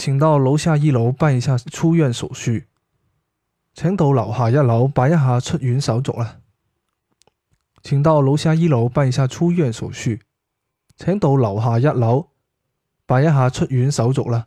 请到楼下一楼办一下出院手续。请到楼下一楼办一下出院手续啦。请到楼下一楼办一下出院手续。请到楼下一楼办一下出院手续啦。